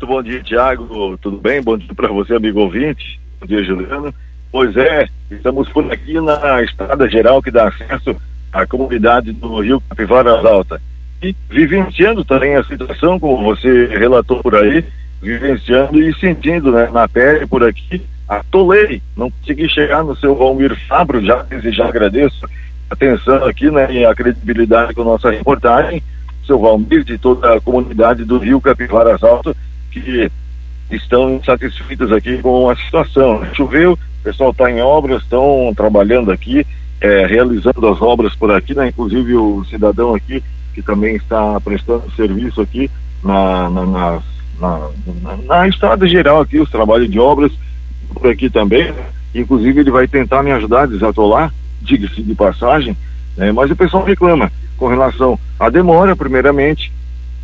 Muito bom dia, Tiago. Tudo bem? Bom dia para você, amigo ouvinte. Bom dia, Juliano. Pois é, estamos por aqui na estrada geral que dá acesso à comunidade do Rio Capivaras Alta. E vivenciando também a situação, como você relatou por aí, vivenciando e sentindo né, na pele por aqui. Atolei, não consegui chegar no seu Valmir Fabro, já já agradeço a atenção aqui né, e a credibilidade com nossa reportagem, seu Valmir, de toda a comunidade do Rio Capivaras Alto, que estão insatisfeitos aqui com a situação. Choveu, o pessoal está em obras, estão trabalhando aqui, é, realizando as obras por aqui, né? Inclusive o cidadão aqui que também está prestando serviço aqui na, na, na, na, na estrada geral aqui, os trabalhos de obras por aqui também. Né? Inclusive ele vai tentar me ajudar a desatolar, diga-se de passagem, né? mas o pessoal reclama com relação à demora, primeiramente,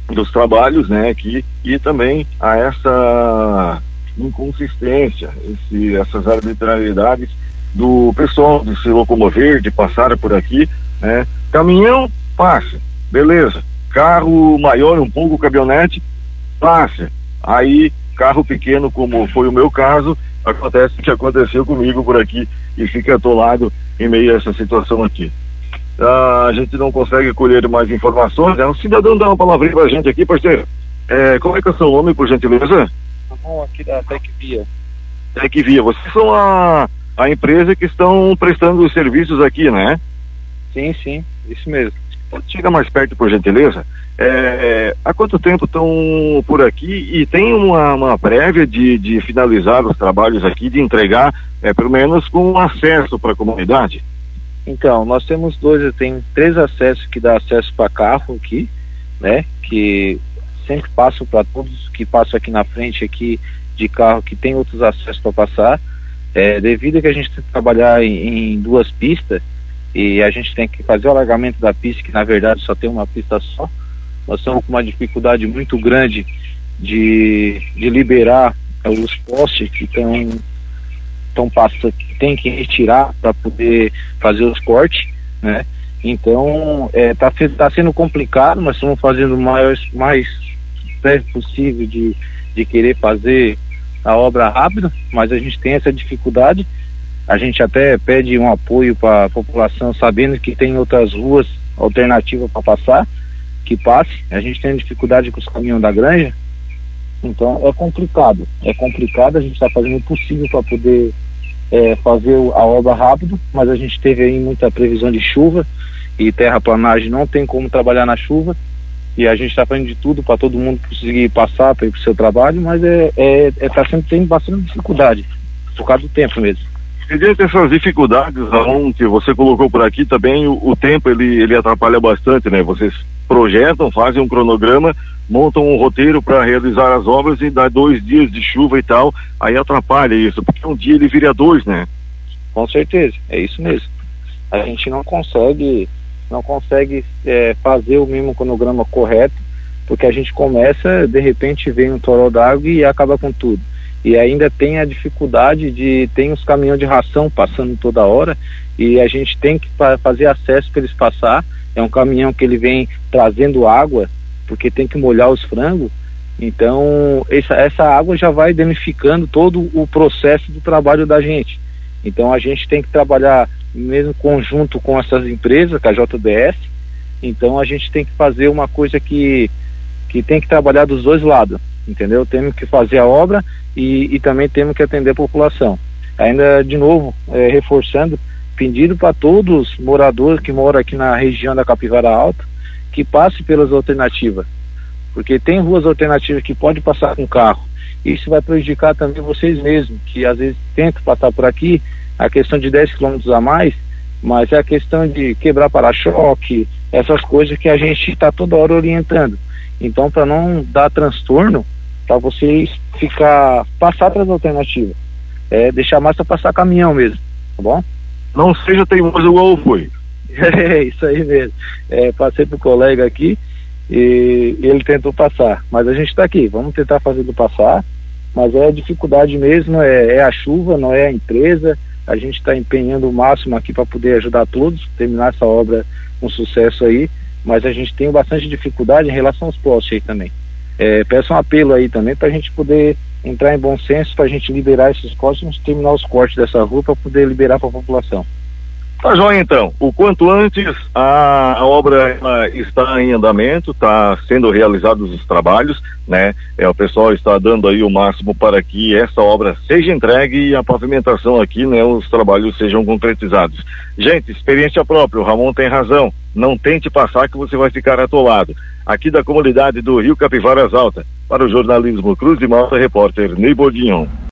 dos trabalhos, né, aqui, e também a essa inconsistência, esse, essas arbitrariedades do pessoal de se locomover, de passar por aqui, né? Caminhão, passa, beleza. Carro maior, um pouco caminhonete, passa. Aí, carro pequeno, como foi o meu caso, acontece o que aconteceu comigo por aqui e fica atolado em meio a essa situação aqui. Ah, a gente não consegue colher mais informações. É um cidadão dá uma palavrinha pra gente aqui, parceiro. É, como é que é o seu nome, por gentileza? Bom, aqui da TecVia. TecVia, vocês são a, a empresa que estão prestando os serviços aqui, né? Sim, sim, isso mesmo. Chega mais perto, por gentileza. É, há quanto tempo estão por aqui e tem uma, uma prévia de, de finalizar os trabalhos aqui, de entregar, é, pelo menos com acesso para a comunidade? Então, nós temos dois, tem três acessos que dá acesso para carro aqui, né? Que sempre passo para todos que passam aqui na frente aqui de carro que tem outros acessos para passar. É, devido a que a gente tem que trabalhar em, em, duas pistas e a gente tem que fazer o alargamento da pista, que na verdade só tem uma pista só, nós estamos com uma dificuldade muito grande de, de liberar os postes que estão estão passando, tem que retirar para poder fazer os cortes, né? Então está é, tá sendo complicado, mas estamos fazendo o maior, mais breve possível de, de querer fazer a obra rápida, mas a gente tem essa dificuldade. A gente até pede um apoio para a população, sabendo que tem outras ruas alternativas para passar, que passe. A gente tem dificuldade com os caminhões da granja, então é complicado. É complicado, a gente está fazendo o possível para poder é, fazer a obra rápido, mas a gente teve aí muita previsão de chuva e terraplanagem não tem como trabalhar na chuva e a gente está fazendo de tudo para todo mundo conseguir passar para o seu trabalho, mas é, é, é tá sempre tendo bastante dificuldade por causa do tempo mesmo. E dentro dessas dificuldades, Ramon, que você colocou por aqui também, o, o, tempo ele, ele atrapalha bastante, né? Vocês projetam, fazem um cronograma, montam um roteiro para realizar as obras e dá dois dias de chuva e tal, aí atrapalha isso, porque um dia ele vira dois, né? Com certeza, é isso mesmo. A gente não consegue, não consegue é, fazer o mesmo cronograma correto, porque a gente começa, de repente vem um toró d'água e acaba com tudo e ainda tem a dificuldade de tem os caminhões de ração passando toda hora e a gente tem que fazer acesso para eles passar. É um caminhão que ele vem trazendo água porque tem que molhar os frangos. Então essa, essa água já vai danificando todo o processo do trabalho da gente. Então a gente tem que trabalhar mesmo conjunto com essas empresas, com a JDS. Então a gente tem que fazer uma coisa que que tem que trabalhar dos dois lados, entendeu? Temos que fazer a obra e, e também temos que atender a população. Ainda, de novo, é, reforçando, pedindo para todos os moradores que moram aqui na região da Capivara Alta que passe pelas alternativas, porque tem ruas alternativas que pode passar com carro. Isso vai prejudicar também vocês mesmos, que às vezes tentam passar por aqui, a questão de 10 quilômetros a mais, mas é a questão de quebrar para-choque, essas coisas que a gente está toda hora orientando. Então, para não dar transtorno, para vocês ficar passar para as alternativas. É, deixar mais para passar caminhão mesmo, tá bom? Não seja teimoso igual foi. É, isso aí mesmo. É, passei pro colega aqui e ele tentou passar, mas a gente está aqui, vamos tentar fazer do passar, mas é a dificuldade mesmo, é, é a chuva, não é a empresa, a gente está empenhando o máximo aqui para poder ajudar todos, terminar essa obra com sucesso aí, mas a gente tem bastante dificuldade em relação aos postes aí também. É, peço um apelo aí também para a gente poder entrar em bom senso, para a gente liberar esses cortes, terminar os cortes dessa rua para poder liberar para a população. Tá joia então. O quanto antes a, a obra está em andamento, está sendo realizados os trabalhos, né? É, o pessoal está dando aí o máximo para que essa obra seja entregue e a pavimentação aqui, né? Os trabalhos sejam concretizados. Gente, experiência própria, o Ramon tem razão. Não tente passar que você vai ficar atolado. Aqui da comunidade do Rio Capivaras Alta, para o jornalismo Cruz de Malta, repórter Ney Bordignon.